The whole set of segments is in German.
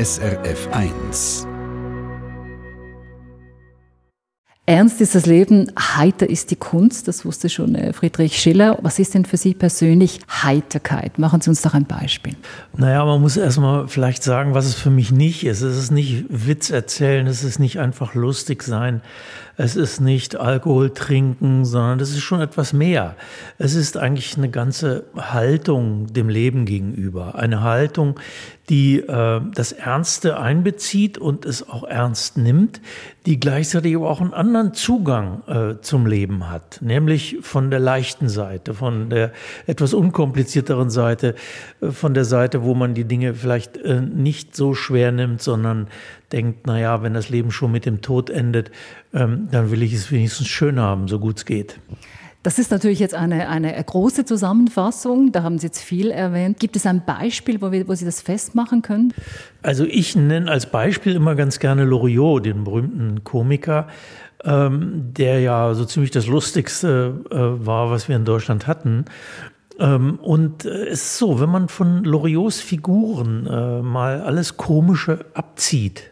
SRF 1. Ernst ist das Leben, heiter ist die Kunst, das wusste schon äh, Friedrich Schiller. Was ist denn für Sie persönlich Heiterkeit? Machen Sie uns doch ein Beispiel. Naja, man muss erstmal vielleicht sagen, was es für mich nicht ist. Es ist nicht Witz erzählen, es ist nicht einfach lustig sein, es ist nicht Alkohol trinken, sondern es ist schon etwas mehr. Es ist eigentlich eine ganze Haltung dem Leben gegenüber. Eine Haltung, die äh, das Ernste einbezieht und es auch ernst nimmt, die gleichzeitig aber auch einen anderen Zugang äh, zum Leben hat, nämlich von der leichten Seite, von der etwas unkomplizierteren Seite, äh, von der Seite, wo man die Dinge vielleicht äh, nicht so schwer nimmt, sondern denkt, na ja, wenn das Leben schon mit dem Tod endet, ähm, dann will ich es wenigstens schön haben, so gut es geht. Das ist natürlich jetzt eine, eine große Zusammenfassung. Da haben Sie jetzt viel erwähnt. Gibt es ein Beispiel, wo, wir, wo Sie das festmachen können? Also ich nenne als Beispiel immer ganz gerne Loriot, den berühmten Komiker, ähm, der ja so ziemlich das Lustigste äh, war, was wir in Deutschland hatten. Ähm, und äh, es ist so, wenn man von Loriots Figuren äh, mal alles Komische abzieht,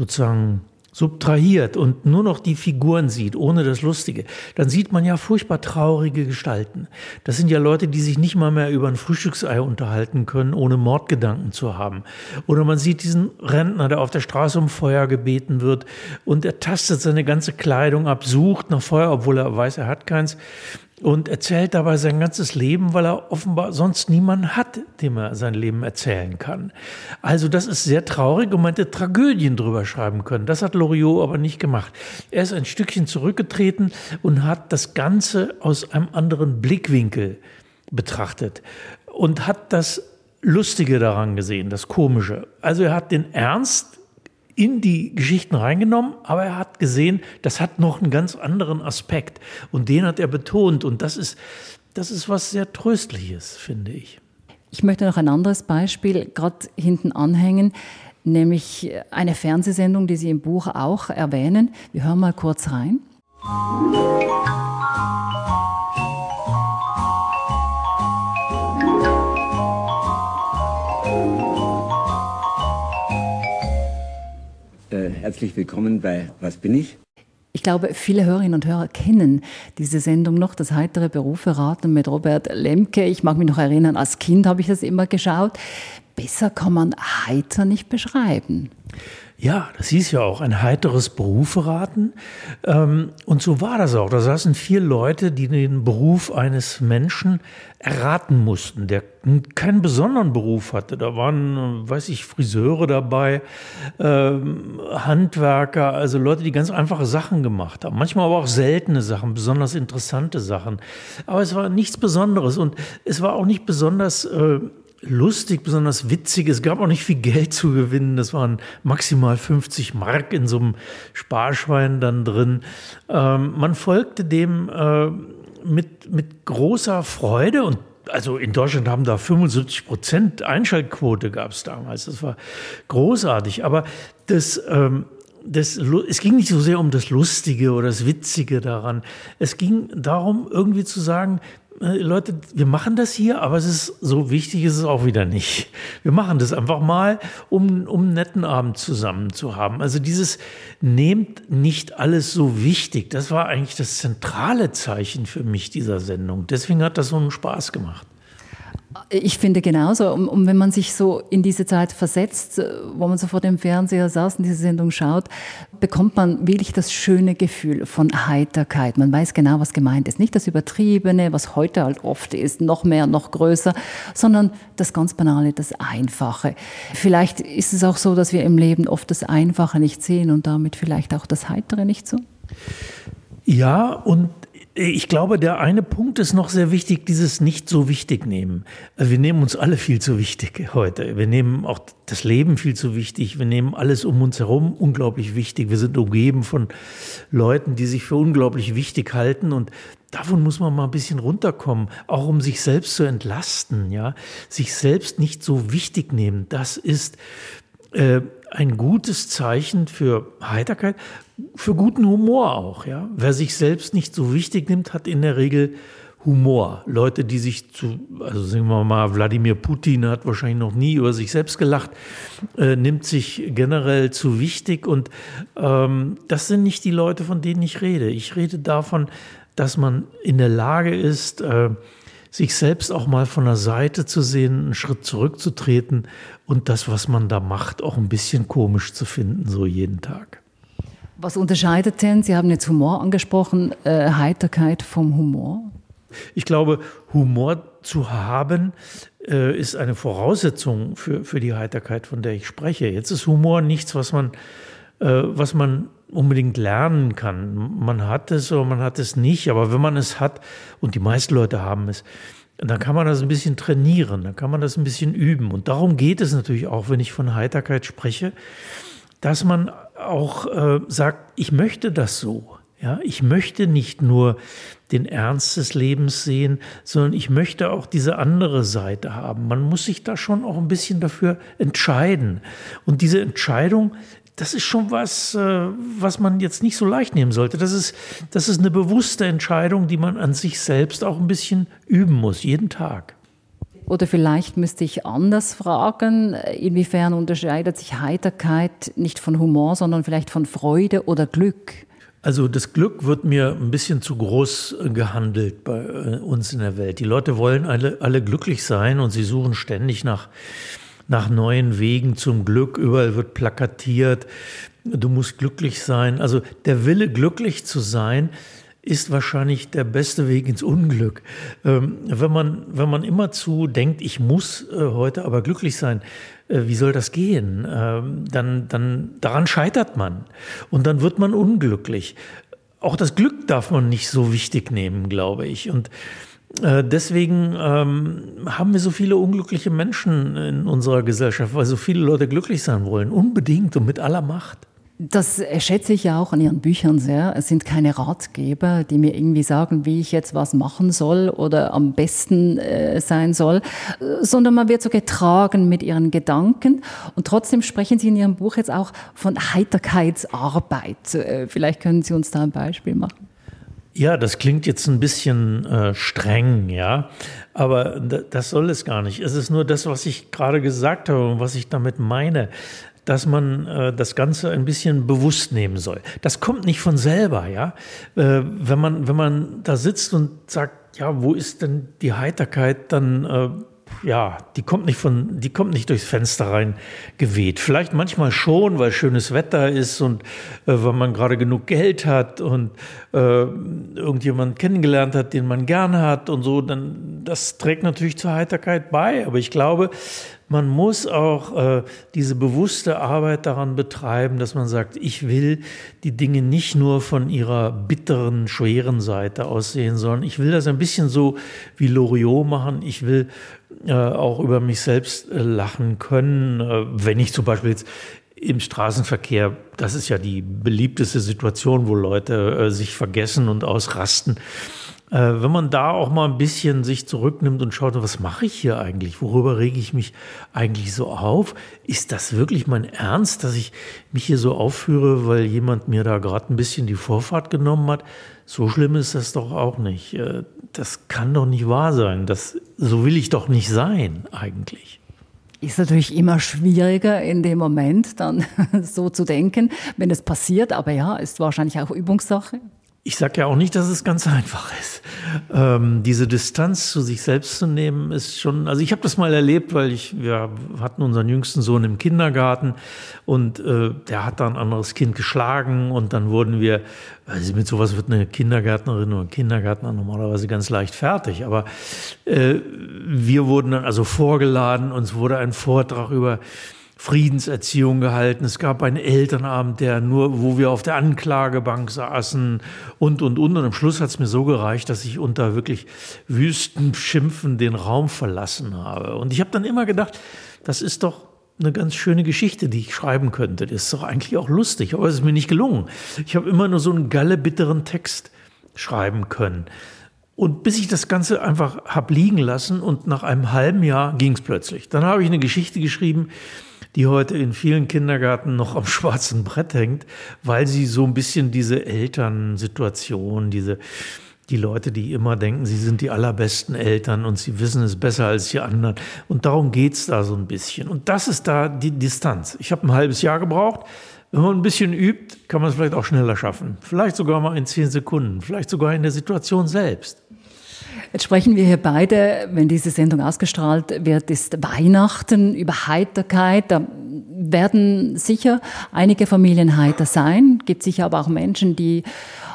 sozusagen subtrahiert und nur noch die Figuren sieht, ohne das Lustige, dann sieht man ja furchtbar traurige Gestalten. Das sind ja Leute, die sich nicht mal mehr über ein Frühstücksei unterhalten können, ohne Mordgedanken zu haben. Oder man sieht diesen Rentner, der auf der Straße um Feuer gebeten wird und er tastet seine ganze Kleidung ab, sucht nach Feuer, obwohl er weiß, er hat keins und erzählt dabei sein ganzes Leben, weil er offenbar sonst niemanden hat, dem er sein Leben erzählen kann. Also das ist sehr traurig und man hätte Tragödien drüber schreiben können. Das hat Loriot aber nicht gemacht. Er ist ein Stückchen zurückgetreten und hat das Ganze aus einem anderen Blickwinkel betrachtet und hat das Lustige daran gesehen, das Komische. Also er hat den Ernst in die Geschichten reingenommen, aber er hat gesehen, das hat noch einen ganz anderen Aspekt. Und den hat er betont. Und das ist, das ist was sehr Tröstliches, finde ich. Ich möchte noch ein anderes Beispiel gerade hinten anhängen, nämlich eine Fernsehsendung, die Sie im Buch auch erwähnen. Wir hören mal kurz rein. Herzlich willkommen bei Was bin ich? Ich glaube, viele Hörerinnen und Hörer kennen diese Sendung noch, das heitere Berufe raten mit Robert Lemke. Ich mag mich noch erinnern, als Kind habe ich das immer geschaut. Besser kann man heiter nicht beschreiben. Ja, das hieß ja auch ein heiteres Beruferaten. Ähm, und so war das auch. Da saßen vier Leute, die den Beruf eines Menschen erraten mussten, der keinen besonderen Beruf hatte. Da waren, weiß ich, Friseure dabei, ähm, Handwerker, also Leute, die ganz einfache Sachen gemacht haben. Manchmal aber auch seltene Sachen, besonders interessante Sachen. Aber es war nichts Besonderes und es war auch nicht besonders äh, lustig, besonders witzig. Es gab auch nicht viel Geld zu gewinnen. Das waren maximal 50 Mark in so einem Sparschwein dann drin. Ähm, man folgte dem äh, mit, mit großer Freude und also in Deutschland haben da 75 Prozent Einschaltquote gab es damals. Das war großartig. Aber das, ähm, das, es ging nicht so sehr um das Lustige oder das Witzige daran. Es ging darum, irgendwie zu sagen, Leute, wir machen das hier, aber es ist so wichtig ist es auch wieder nicht. Wir machen das einfach mal, um, um einen netten Abend zusammen zu haben. Also dieses nehmt nicht alles so wichtig. Das war eigentlich das zentrale Zeichen für mich dieser Sendung. Deswegen hat das so einen Spaß gemacht. Ich finde genauso. Und, und, wenn man sich so in diese Zeit versetzt, äh, wo man so vor dem Fernseher saß und diese Sendung schaut, bekommt man wirklich das schöne Gefühl von Heiterkeit. Man weiß genau, was gemeint ist. Nicht das Übertriebene, was heute halt oft ist, noch mehr, noch größer, sondern das ganz Banale, das Einfache. Vielleicht ist es auch so, dass wir im Leben oft das Einfache nicht sehen und damit vielleicht auch das Heitere nicht so. Ja, und ich glaube, der eine Punkt ist noch sehr wichtig, dieses nicht so wichtig nehmen. Also wir nehmen uns alle viel zu wichtig heute. Wir nehmen auch das Leben viel zu wichtig. Wir nehmen alles um uns herum unglaublich wichtig. Wir sind umgeben von Leuten, die sich für unglaublich wichtig halten und Davon muss man mal ein bisschen runterkommen, auch um sich selbst zu entlasten, ja. Sich selbst nicht so wichtig nehmen. Das ist äh, ein gutes Zeichen für Heiterkeit, für guten Humor auch. Ja? Wer sich selbst nicht so wichtig nimmt, hat in der Regel Humor. Leute, die sich zu, also sagen wir mal, Wladimir Putin hat wahrscheinlich noch nie über sich selbst gelacht, äh, nimmt sich generell zu wichtig. Und ähm, das sind nicht die Leute, von denen ich rede. Ich rede davon, dass man in der Lage ist, äh, sich selbst auch mal von der Seite zu sehen, einen Schritt zurückzutreten und das, was man da macht, auch ein bisschen komisch zu finden, so jeden Tag. Was unterscheidet denn, Sie haben jetzt Humor angesprochen, äh, Heiterkeit vom Humor? Ich glaube, Humor zu haben, äh, ist eine Voraussetzung für, für die Heiterkeit, von der ich spreche. Jetzt ist Humor nichts, was man, was man unbedingt lernen kann. Man hat es oder man hat es nicht, aber wenn man es hat, und die meisten Leute haben es, dann kann man das ein bisschen trainieren, dann kann man das ein bisschen üben. Und darum geht es natürlich auch, wenn ich von Heiterkeit spreche, dass man auch äh, sagt, ich möchte das so. Ja, ich möchte nicht nur den Ernst des Lebens sehen, sondern ich möchte auch diese andere Seite haben. Man muss sich da schon auch ein bisschen dafür entscheiden. Und diese Entscheidung das ist schon was, äh, was man jetzt nicht so leicht nehmen sollte. Das ist, das ist eine bewusste Entscheidung, die man an sich selbst auch ein bisschen üben muss, jeden Tag. Oder vielleicht müsste ich anders fragen, inwiefern unterscheidet sich Heiterkeit nicht von Humor, sondern vielleicht von Freude oder Glück? Also das Glück wird mir ein bisschen zu groß gehandelt bei äh, uns in der Welt. Die Leute wollen alle, alle glücklich sein und sie suchen ständig nach nach neuen Wegen zum Glück. Überall wird plakatiert, du musst glücklich sein. Also der Wille, glücklich zu sein, ist wahrscheinlich der beste Weg ins Unglück. Ähm, wenn, man, wenn man immerzu denkt, ich muss äh, heute aber glücklich sein, äh, wie soll das gehen? Ähm, dann, dann daran scheitert man und dann wird man unglücklich. Auch das Glück darf man nicht so wichtig nehmen, glaube ich. Und deswegen ähm, haben wir so viele unglückliche Menschen in unserer Gesellschaft, weil so viele Leute glücklich sein wollen, unbedingt und mit aller Macht. Das schätze ich ja auch an Ihren Büchern sehr. Es sind keine Ratgeber, die mir irgendwie sagen, wie ich jetzt was machen soll oder am besten äh, sein soll, sondern man wird so getragen mit Ihren Gedanken. Und trotzdem sprechen Sie in Ihrem Buch jetzt auch von Heiterkeitsarbeit. Äh, vielleicht können Sie uns da ein Beispiel machen. Ja, das klingt jetzt ein bisschen äh, streng, ja, aber das soll es gar nicht. Es ist nur das, was ich gerade gesagt habe und was ich damit meine, dass man äh, das Ganze ein bisschen bewusst nehmen soll. Das kommt nicht von selber, ja. Äh, wenn man wenn man da sitzt und sagt, ja, wo ist denn die Heiterkeit, dann äh, ja, die kommt nicht von, die kommt nicht durchs Fenster rein geweht. Vielleicht manchmal schon, weil schönes Wetter ist und äh, weil man gerade genug Geld hat und äh, irgendjemand kennengelernt hat, den man gerne hat und so, dann das trägt natürlich zur Heiterkeit bei. Aber ich glaube, man muss auch äh, diese bewusste Arbeit daran betreiben, dass man sagt, ich will die Dinge nicht nur von ihrer bitteren, schweren Seite aussehen, sondern ich will das ein bisschen so wie Loriot machen. Ich will äh, auch über mich selbst äh, lachen können, äh, wenn ich zum Beispiel jetzt im Straßenverkehr, das ist ja die beliebteste Situation, wo Leute sich vergessen und ausrasten. Wenn man da auch mal ein bisschen sich zurücknimmt und schaut, was mache ich hier eigentlich? Worüber rege ich mich eigentlich so auf? Ist das wirklich mein Ernst, dass ich mich hier so aufführe, weil jemand mir da gerade ein bisschen die Vorfahrt genommen hat? So schlimm ist das doch auch nicht. Äh, das kann doch nicht wahr sein. Das, so will ich doch nicht sein eigentlich. Ist natürlich immer schwieriger in dem Moment dann so zu denken, wenn es passiert. Aber ja, ist wahrscheinlich auch Übungssache. Ich sage ja auch nicht, dass es ganz einfach ist. Ähm, diese Distanz zu sich selbst zu nehmen, ist schon, also ich habe das mal erlebt, weil ich, wir hatten unseren jüngsten Sohn im Kindergarten und äh, der hat da ein anderes Kind geschlagen und dann wurden wir, also mit sowas wird eine Kindergärtnerin oder ein Kindergärtner normalerweise ganz leicht fertig, aber äh, wir wurden dann also vorgeladen, uns wurde ein Vortrag über Friedenserziehung gehalten. Es gab einen Elternabend, der nur, wo wir auf der Anklagebank saßen und, und, und. Und am Schluss hat es mir so gereicht, dass ich unter wirklich wüsten Schimpfen den Raum verlassen habe. Und ich habe dann immer gedacht, das ist doch eine ganz schöne Geschichte, die ich schreiben könnte. Das ist doch eigentlich auch lustig, aber es ist mir nicht gelungen. Ich habe immer nur so einen gallebitteren Text schreiben können. Und bis ich das Ganze einfach hab liegen lassen und nach einem halben Jahr ging es plötzlich. Dann habe ich eine Geschichte geschrieben, die heute in vielen Kindergärten noch am schwarzen Brett hängt, weil sie so ein bisschen diese Elternsituation, diese, die Leute, die immer denken, sie sind die allerbesten Eltern und sie wissen es besser als die anderen. Und darum geht es da so ein bisschen. Und das ist da die Distanz. Ich habe ein halbes Jahr gebraucht. Wenn man ein bisschen übt, kann man es vielleicht auch schneller schaffen. Vielleicht sogar mal in zehn Sekunden, vielleicht sogar in der Situation selbst. Jetzt sprechen wir hier beide, wenn diese Sendung ausgestrahlt wird, ist Weihnachten über Heiterkeit. Da werden sicher einige Familien heiter sein, gibt sicher aber auch Menschen, die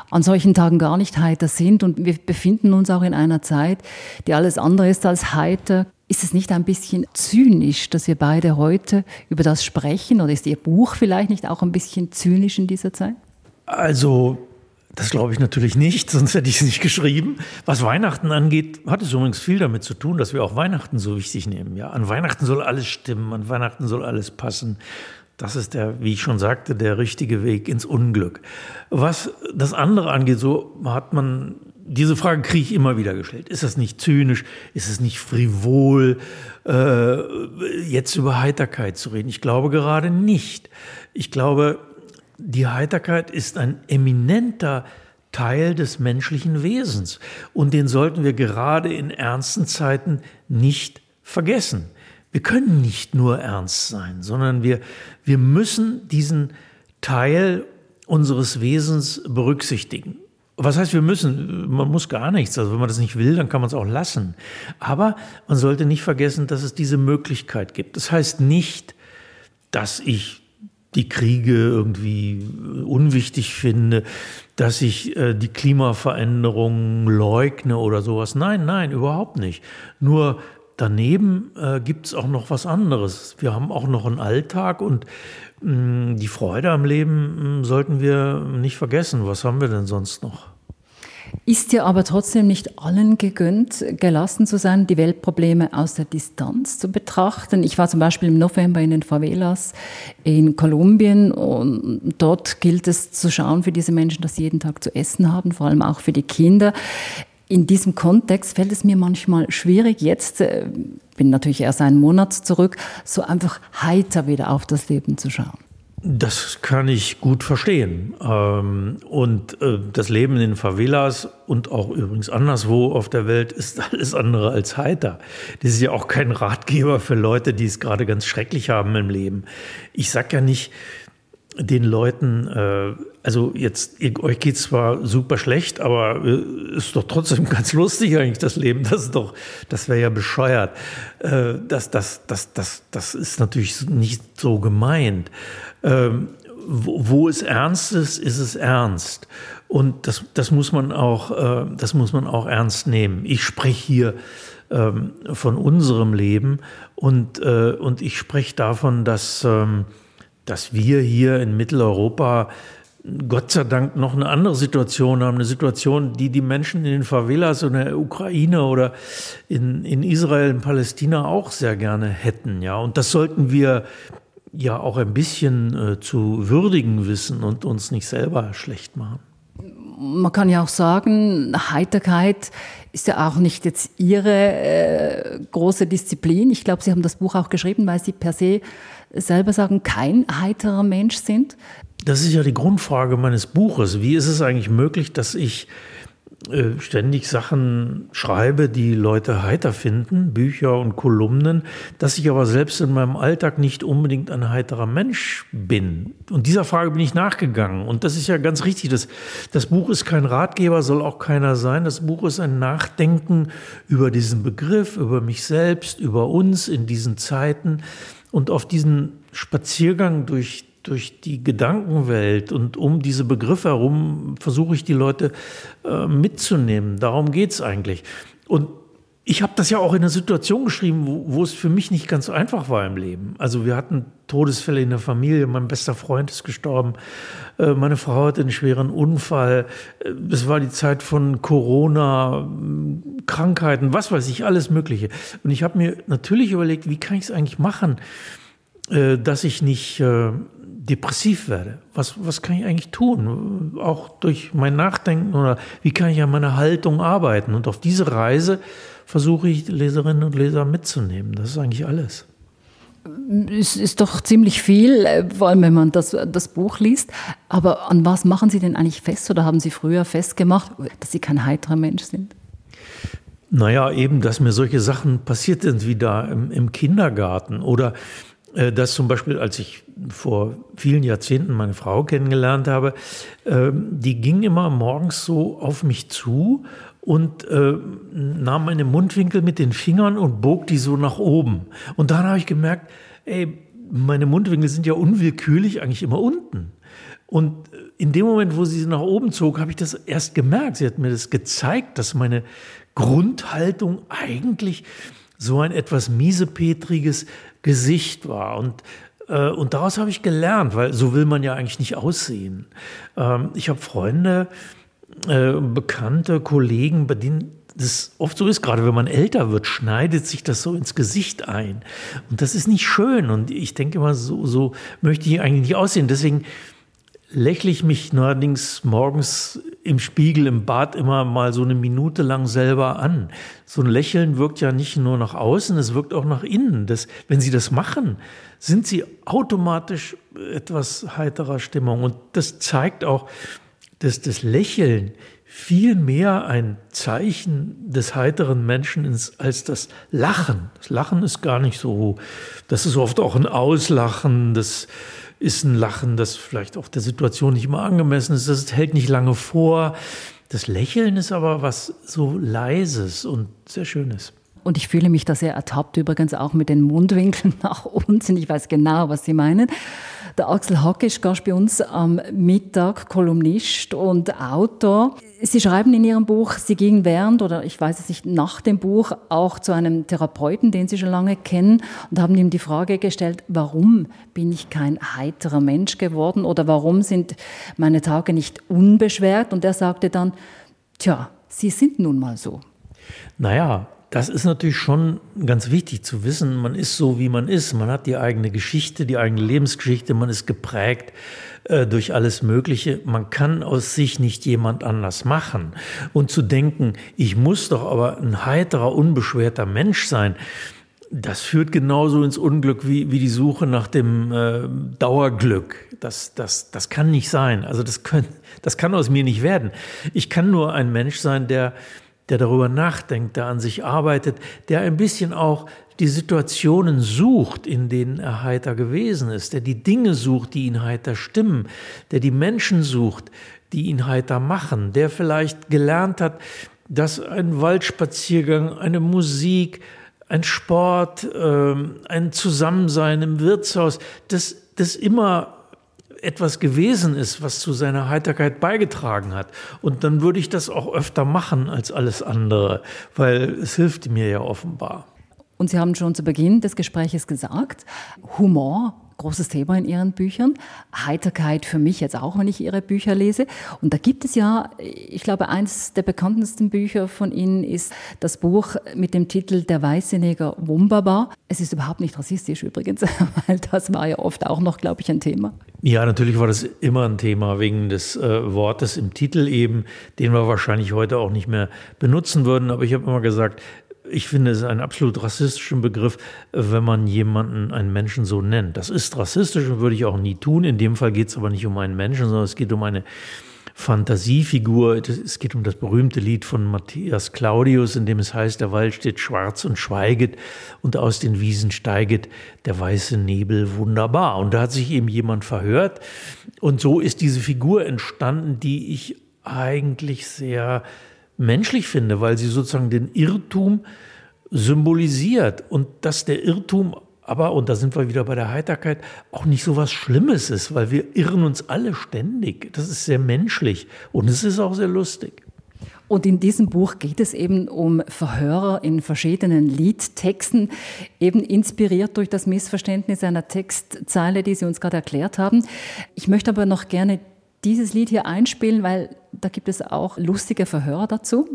an solchen Tagen gar nicht heiter sind. Und wir befinden uns auch in einer Zeit, die alles andere ist als heiter. Ist es nicht ein bisschen zynisch, dass wir beide heute über das sprechen? Oder ist Ihr Buch vielleicht nicht auch ein bisschen zynisch in dieser Zeit? Also, das glaube ich natürlich nicht, sonst hätte ich es nicht geschrieben. Was Weihnachten angeht, hat es übrigens viel damit zu tun, dass wir auch Weihnachten so wichtig nehmen. Ja, an Weihnachten soll alles stimmen, an Weihnachten soll alles passen. Das ist der, wie ich schon sagte, der richtige Weg ins Unglück. Was das andere angeht, so hat man diese Frage kriege ich immer wieder gestellt. Ist das nicht zynisch? Ist es nicht frivol, äh, jetzt über Heiterkeit zu reden? Ich glaube gerade nicht. Ich glaube, die Heiterkeit ist ein eminenter Teil des menschlichen Wesens und den sollten wir gerade in ernsten Zeiten nicht vergessen. Wir können nicht nur ernst sein, sondern wir, wir müssen diesen Teil unseres Wesens berücksichtigen. Was heißt, wir müssen? Man muss gar nichts. Also wenn man das nicht will, dann kann man es auch lassen. Aber man sollte nicht vergessen, dass es diese Möglichkeit gibt. Das heißt nicht, dass ich die Kriege irgendwie unwichtig finde, dass ich äh, die Klimaveränderung leugne oder sowas. Nein, nein, überhaupt nicht. Nur daneben äh, gibt es auch noch was anderes. Wir haben auch noch einen Alltag und mh, mm, die Freude am Leben mh, mm, sollten wir nicht vergessen. Was haben wir denn sonst noch? Ist dir aber trotzdem nicht allen gegönnt, gelassen zu sein, die Weltprobleme aus der Distanz zu betrachten? Ich war zum Beispiel im November in den Favelas in Kolumbien und dort gilt es zu schauen für diese Menschen, dass sie jeden Tag zu essen haben, vor allem auch für die Kinder. In diesem Kontext fällt es mir manchmal schwierig, jetzt, äh, bin natürlich erst einen Monat zurück, so einfach heiter wieder auf das Leben zu schauen. Das kann ich gut verstehen. Ähm, und äh, das Leben in den Favelas und auch übrigens anderswo auf der Welt ist alles andere als heiter. Das ist ja auch kein Ratgeber für Leute, die es gerade ganz schrecklich haben im Leben. Ich sag ja nicht, den Leuten, äh, also jetzt, euch geht's zwar super schlecht, aber äh, ist doch trotzdem ganz lustig eigentlich das Leben. Das ist doch, das wäre ja bescheuert. Das, das, das, das, das ist natürlich nicht so gemeint. Ähm, wo, wo es ernst ist, ist es ernst. Und das, das muss man auch, äh, das muss man auch ernst nehmen. Ich spreche hier ähm, von unserem Leben und, äh, und ich spreche davon, dass, ähm, dass wir hier in Mitteleuropa Gott sei Dank noch eine andere Situation haben, eine Situation, die die Menschen in den Favelas in der Ukraine oder in, in Israel, in Palästina auch sehr gerne hätten. Ja, und das sollten wir ja auch ein bisschen äh, zu würdigen wissen und uns nicht selber schlecht machen. Man kann ja auch sagen, Heiterkeit ist ja auch nicht jetzt Ihre äh, große Disziplin. Ich glaube, Sie haben das Buch auch geschrieben, weil Sie per se selber sagen, kein heiterer Mensch sind? Das ist ja die Grundfrage meines Buches. Wie ist es eigentlich möglich, dass ich äh, ständig Sachen schreibe, die Leute heiter finden, Bücher und Kolumnen, dass ich aber selbst in meinem Alltag nicht unbedingt ein heiterer Mensch bin. Und dieser Frage bin ich nachgegangen. Und das ist ja ganz richtig. Das, das Buch ist kein Ratgeber, soll auch keiner sein. Das Buch ist ein Nachdenken über diesen Begriff, über mich selbst, über uns in diesen Zeiten. Und auf diesen Spaziergang durch, durch die Gedankenwelt und um diese Begriffe herum versuche ich die Leute äh, mitzunehmen. Darum geht es eigentlich. Und ich habe das ja auch in einer Situation geschrieben, wo, wo, es für mich nicht ganz einfach war im Leben. Also wir hatten Todesfälle in der Familie, mein bester Freund ist gestorben, äh, meine Frau hatte einen schweren Unfall, äh, es war die Zeit von Corona, Krankheiten, was weiß ich, alles Mögliche. Und ich habe mir natürlich überlegt, wie kann ich es eigentlich machen, äh, dass ich nicht depressiv werde. Was, was kann ich eigentlich tun? Auch durch mein Nachdenken oder wie kann ich an meiner Haltung arbeiten? Und auf diese Reise versuche ich Leserinnen und Leser mitzunehmen. Das ist eigentlich alles. Es ist doch ziemlich viel, äh, vor allem wenn man das, das Buch liest. Aber an was machen Sie denn eigentlich fest oder haben Sie früher festgemacht, dass Sie kein heiterer Mensch sind? Naja, eben, dass mir solche Sachen passiert sind wie da im, im Kindergarten oder dass zum Beispiel, als ich vor vielen Jahrzehnten meine Frau kennengelernt habe, äh, die ging immer morgens so auf mich zu und äh, nahm meine Mundwinkel mit den Fingern und bog die so nach oben. Und dann habe ich gemerkt, ey, meine Mundwinkel sind ja unwillkürlich eigentlich immer unten. Und in dem Moment, wo sie sie nach oben zog, habe ich das erst gemerkt. Sie hat mir das gezeigt, dass meine Grundhaltung eigentlich so ein etwas miesepetriges Gesicht war. Und, äh, und daraus habe ich gelernt, weil so will man ja eigentlich nicht aussehen. Ähm, ich habe Freunde, äh, Bekannte, Kollegen, bei denen das oft so ist, gerade wenn man älter wird, schneidet sich das so ins Gesicht ein. Und das ist nicht schön. Und ich denke immer, so, so möchte ich eigentlich nicht aussehen. Deswegen lächle ich mich neuerdings morgens im Spiegel im Bad immer mal so eine Minute lang selber an. So ein Lächeln wirkt ja nicht nur nach außen, es wirkt auch nach innen. Das, wenn Sie das machen, sind Sie automatisch etwas heiterer Stimmung. Und das zeigt auch, dass das Lächeln viel mehr ein Zeichen des heiteren Menschen ist als das Lachen. Das Lachen ist gar nicht so, das ist oft auch ein Auslachen, das ist ein Lachen, das vielleicht auch der Situation nicht immer angemessen ist, das hält nicht lange vor. Das Lächeln ist aber was so Leises und sehr Schönes. Und ich fühle mich da sehr ertappt, übrigens auch mit den Mundwinkeln nach unten. Ich weiß genau, was Sie meinen. Der Axel Hacke ist Gast bei uns am Mittag, Kolumnist und Autor. Sie schreiben in Ihrem Buch, Sie gingen während oder ich weiß es nicht, nach dem Buch auch zu einem Therapeuten, den Sie schon lange kennen und haben ihm die Frage gestellt, warum bin ich kein heiterer Mensch geworden oder warum sind meine Tage nicht unbeschwert? Und er sagte dann, tja, Sie sind nun mal so. Naja, das ist natürlich schon ganz wichtig zu wissen. Man ist so, wie man ist. Man hat die eigene Geschichte, die eigene Lebensgeschichte. Man ist geprägt äh, durch alles Mögliche. Man kann aus sich nicht jemand anders machen. Und zu denken, ich muss doch aber ein heiterer, unbeschwerter Mensch sein, das führt genauso ins Unglück wie, wie die Suche nach dem äh, Dauerglück. Das, das, das kann nicht sein. Also das, können, das kann aus mir nicht werden. Ich kann nur ein Mensch sein, der der darüber nachdenkt, der an sich arbeitet, der ein bisschen auch die Situationen sucht, in denen er heiter gewesen ist, der die Dinge sucht, die ihn heiter stimmen, der die Menschen sucht, die ihn heiter machen, der vielleicht gelernt hat, dass ein Waldspaziergang, eine Musik, ein Sport, ähm, ein Zusammensein im Wirtshaus, das, das immer etwas gewesen ist, was zu seiner Heiterkeit beigetragen hat. Und dann würde ich das auch öfter machen als alles andere, weil es hilft mir ja offenbar. Und Sie haben schon zu Beginn des Gespräches gesagt, Humor großes Thema in Ihren Büchern. Heiterkeit für mich jetzt auch, wenn ich Ihre Bücher lese. Und da gibt es ja, ich glaube, eines der bekanntesten Bücher von Ihnen ist das Buch mit dem Titel Der weiße Neger Wumbaba. Es ist überhaupt nicht rassistisch übrigens, weil das war ja oft auch noch, glaube ich, ein Thema. Ja, natürlich war das immer ein Thema wegen des äh, Wortes im Titel eben, den wir wahrscheinlich heute auch nicht mehr benutzen würden. Aber ich habe immer gesagt, ich finde es einen absolut rassistischen Begriff, wenn man jemanden, einen Menschen so nennt. Das ist rassistisch und würde ich auch nie tun. In dem Fall geht es aber nicht um einen Menschen, sondern es geht um eine Fantasiefigur. Es geht um das berühmte Lied von Matthias Claudius, in dem es heißt, der Wald steht schwarz und schweiget und aus den Wiesen steiget der weiße Nebel wunderbar. Und da hat sich eben jemand verhört. Und so ist diese Figur entstanden, die ich eigentlich sehr menschlich finde, weil sie sozusagen den Irrtum symbolisiert und dass der Irrtum aber, und da sind wir wieder bei der Heiterkeit, auch nicht so was Schlimmes ist, weil wir irren uns alle ständig. Das ist sehr menschlich und es ist auch sehr lustig. Und in diesem Buch geht es eben um Verhörer in verschiedenen Liedtexten, eben inspiriert durch das Missverständnis einer Textzeile, die Sie uns gerade erklärt haben. Ich möchte aber noch gerne dieses Lied hier einspielen, weil da gibt es auch lustige Verhörer dazu.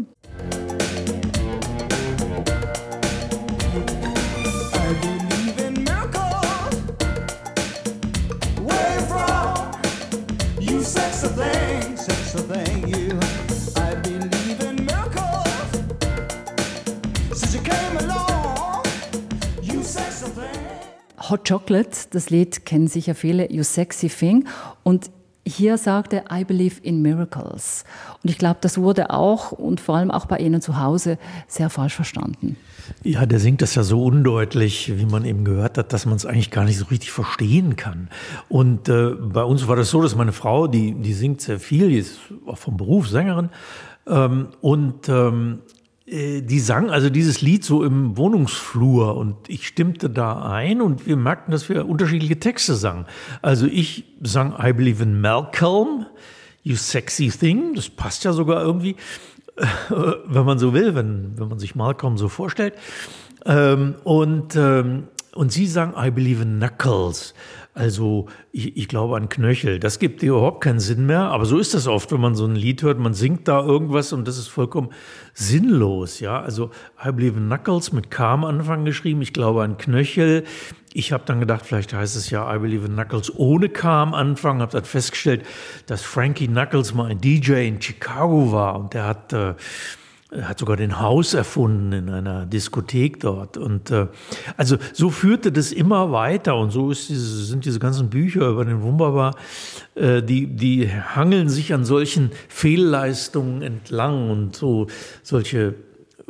Hot Chocolate, das Lied kennen sicher viele, You Sexy Thing. Und hier sagt er, I believe in miracles. Und ich glaube, das wurde auch und vor allem auch bei Ihnen zu Hause sehr falsch verstanden. Ja, der singt das ja so undeutlich, wie man eben gehört hat, dass man es eigentlich gar nicht so richtig verstehen kann. Und äh, bei uns war das so, dass meine Frau, die, die singt sehr viel, die ist auch vom Beruf Sängerin. Ähm, und ähm, äh, die sang also dieses Lied so im Wohnungsflur und ich stimmte da ein und wir merkten, dass wir unterschiedliche Texte sangen. Also ich sang I Believe in Malcolm, You Sexy Thing, das passt ja sogar irgendwie, wenn man so will, wenn, wenn man sich Malcolm so vorstellt. Ähm, und, ähm, und sie sang I Believe in Knuckles. Also ich, ich, glaube an Knöchel. Das gibt überhaupt keinen Sinn mehr. Aber so ist das oft, wenn man so ein Lied hört. Man singt da irgendwas und das ist vollkommen sinnlos. Ja, also I Believe in Knuckles mit K am Anfang geschrieben. Ich glaube an Knöchel. Ich habe dann gedacht, vielleicht heißt es ja I Believe in Knuckles ohne K am Anfang. Habe dann festgestellt, dass Frankie Knuckles mal ein DJ in Chicago war und der hat äh, er hat sogar den Haus erfunden in einer Diskothek dort. Und äh, also so führte das immer weiter. Und so diese, sind diese ganzen Bücher über den Wunderbar, äh, die, die hangeln sich an solchen Fehlleistungen entlang. Und so solche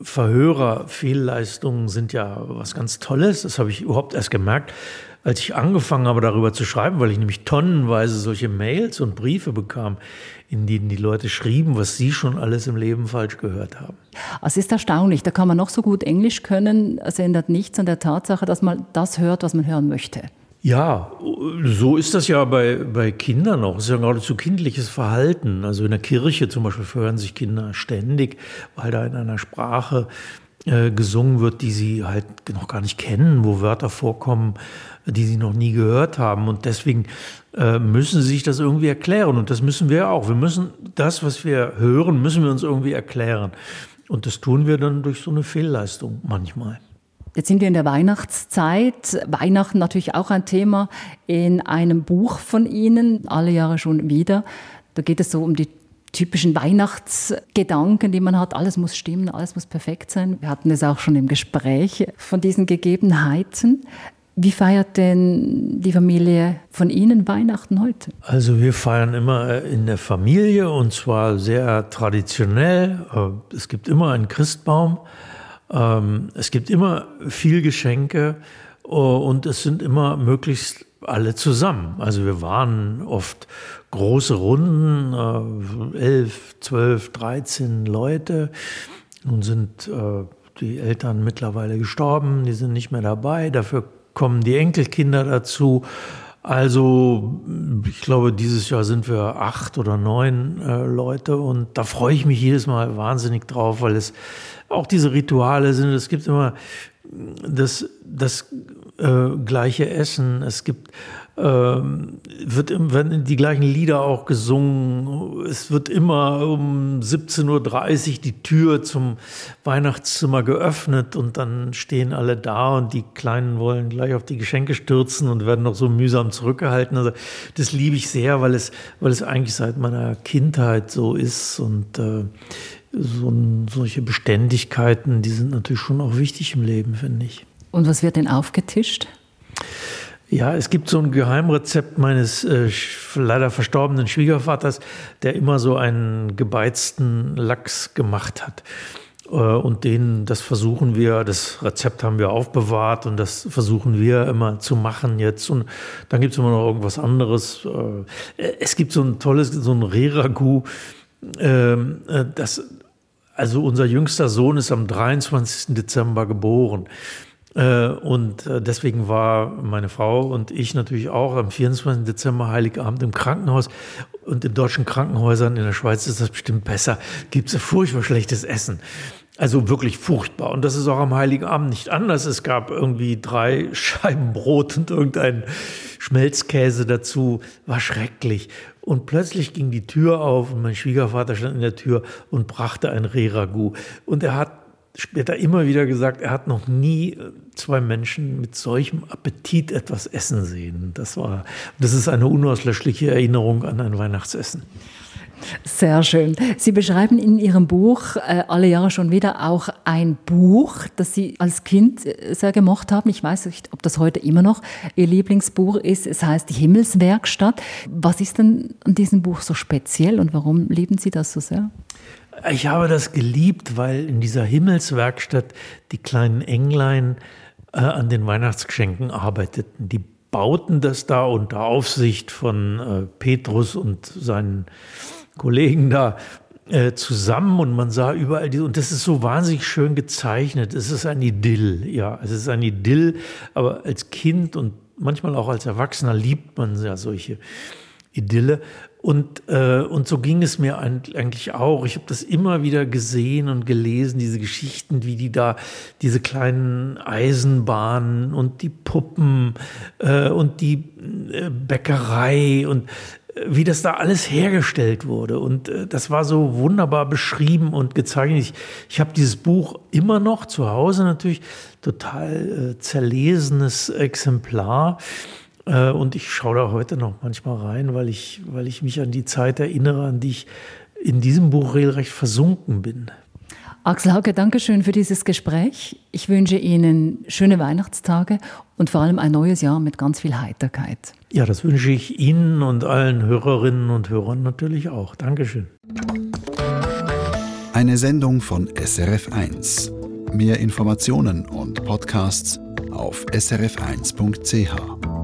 Verhörer-Fehlleistungen sind ja was ganz Tolles. Das habe ich überhaupt erst gemerkt, als ich angefangen habe, darüber zu schreiben, weil ich nämlich tonnenweise solche Mails und Briefe bekam, in denen die Leute schrieben, was sie schon alles im Leben falsch gehört haben. Es ist erstaunlich, da kann man noch so gut Englisch können, es ändert nichts an der Tatsache, dass man das hört, was man hören möchte. Ja, so ist das ja bei, bei Kindern auch. Es ist ja geradezu kindliches Verhalten. Also in der Kirche zum Beispiel hören sich Kinder ständig, weil da in einer Sprache äh, gesungen wird, die sie halt noch gar nicht kennen, wo Wörter vorkommen, die sie noch nie gehört haben. Und deswegen müssen sie sich das irgendwie erklären. Und das müssen wir auch. Wir müssen das, was wir hören, müssen wir uns irgendwie erklären. Und das tun wir dann durch so eine Fehlleistung manchmal. Jetzt sind wir in der Weihnachtszeit. Weihnachten natürlich auch ein Thema in einem Buch von Ihnen, alle Jahre schon wieder. Da geht es so um die typischen Weihnachtsgedanken, die man hat. Alles muss stimmen, alles muss perfekt sein. Wir hatten es auch schon im Gespräch von diesen Gegebenheiten. Wie feiert denn die Familie von Ihnen Weihnachten heute? Also wir feiern immer äh, in der Familie und zwar sehr traditionell. Äh, es gibt immer einen Christbaum, ähm, es gibt immer viel Geschenke äh, und es sind immer möglichst alle zusammen. Also wir waren oft große Runden, elf, zwölf, dreizehn Leute. Nun sind die Eltern mittlerweile gestorben, die sind nicht mehr dabei. Dafür kommen die Enkelkinder dazu. Also ich glaube, dieses Jahr sind wir acht oder neun äh, Leute und da freue ich mich jedes Mal wahnsinnig drauf, weil es auch diese Rituale sind. Es gibt immer das, das äh, gleiche Essen. Es gibt ähm, wird, werden die gleichen Lieder auch gesungen. Es wird immer um 17.30 Uhr die Tür zum Weihnachtszimmer geöffnet und dann stehen alle da und die Kleinen wollen gleich auf die Geschenke stürzen und werden noch so mühsam zurückgehalten. Also das liebe ich sehr, weil es, weil es eigentlich seit meiner Kindheit so ist und äh, so, solche Beständigkeiten, die sind natürlich schon auch wichtig im Leben, finde ich. Und was wird denn aufgetischt? Ja, es gibt so ein Geheimrezept meines äh, leider verstorbenen Schwiegervaters, der immer so einen gebeizten Lachs gemacht hat. Äh, und den, das versuchen wir, das Rezept haben wir aufbewahrt und das versuchen wir immer zu machen jetzt. Und dann gibt es immer noch irgendwas anderes. Äh, es gibt so ein tolles, so ein Reragu, ähm, äh, das, also unser jüngster Sohn ist am 23. Dezember geboren. Äh, und äh, deswegen war meine Frau und ich natürlich auch am 24. Dezember Heiligabend im Krankenhaus. Und in deutschen Krankenhäusern in der Schweiz ist das bestimmt besser. Gibt es furchtbar schlechtes Essen. Also wirklich furchtbar. Und das ist auch am Heiligen Abend nicht anders. Es gab irgendwie drei Scheiben Brot und irgendein Schmelzkäse dazu. War schrecklich. Und plötzlich ging die Tür auf und mein Schwiegervater stand in der Tür und brachte ein Rehragout. Und er hat später immer wieder gesagt, er hat noch nie äh, zwei Menschen mit solchem Appetit etwas essen sehen. Das war, das ist eine unauslöschliche Erinnerung an ein Weihnachtsessen. Sehr schön. Sie beschreiben in Ihrem Buch äh, alle Jahre schon wieder auch ein Buch, das Sie als Kind äh, sehr gemocht haben. Ich weiß nicht, ob das heute immer noch Ihr Lieblingsbuch ist. Es heißt Die Himmelswerkstatt. Was ist denn an diesem Buch so speziell und warum lieben Sie das so sehr? Ich habe das geliebt, weil in dieser Himmelswerkstatt die kleinen Englein äh, an den Weihnachtsgeschenken arbeiteten. Die bauten das da unter Aufsicht von äh, Petrus und seinen Kollegen da äh, zusammen und man sah überall die, und das ist so wahnsinnig schön gezeichnet. Es ist ein Idyll, ja, es ist ein Idyll, aber als Kind und manchmal auch als Erwachsener liebt man ja solche Idylle. Und, äh, und so ging es mir eigentlich auch. Ich habe das immer wieder gesehen und gelesen, diese Geschichten, wie die da, diese kleinen Eisenbahnen und die Puppen äh, und die äh, Bäckerei und äh, wie das da alles hergestellt wurde. Und äh, das war so wunderbar beschrieben und gezeichnet. Ich, ich habe dieses Buch immer noch zu Hause natürlich, total äh, zerlesenes Exemplar. Äh, und ich schaue da heute noch manchmal rein, weil ich, weil ich mich an die Zeit erinnere, an die ich in diesem Buch regelrecht versunken bin. Axel Hauke, danke schön für dieses Gespräch. Ich wünsche Ihnen schöne Weihnachtstage und vor allem ein neues Jahr mit ganz viel Heiterkeit. Ja, das wünsche ich Ihnen und allen Hörerinnen und Hörern natürlich auch. Dankeschön. Eine Sendung von SRF1. Mehr Informationen und Podcasts auf srf1.ch.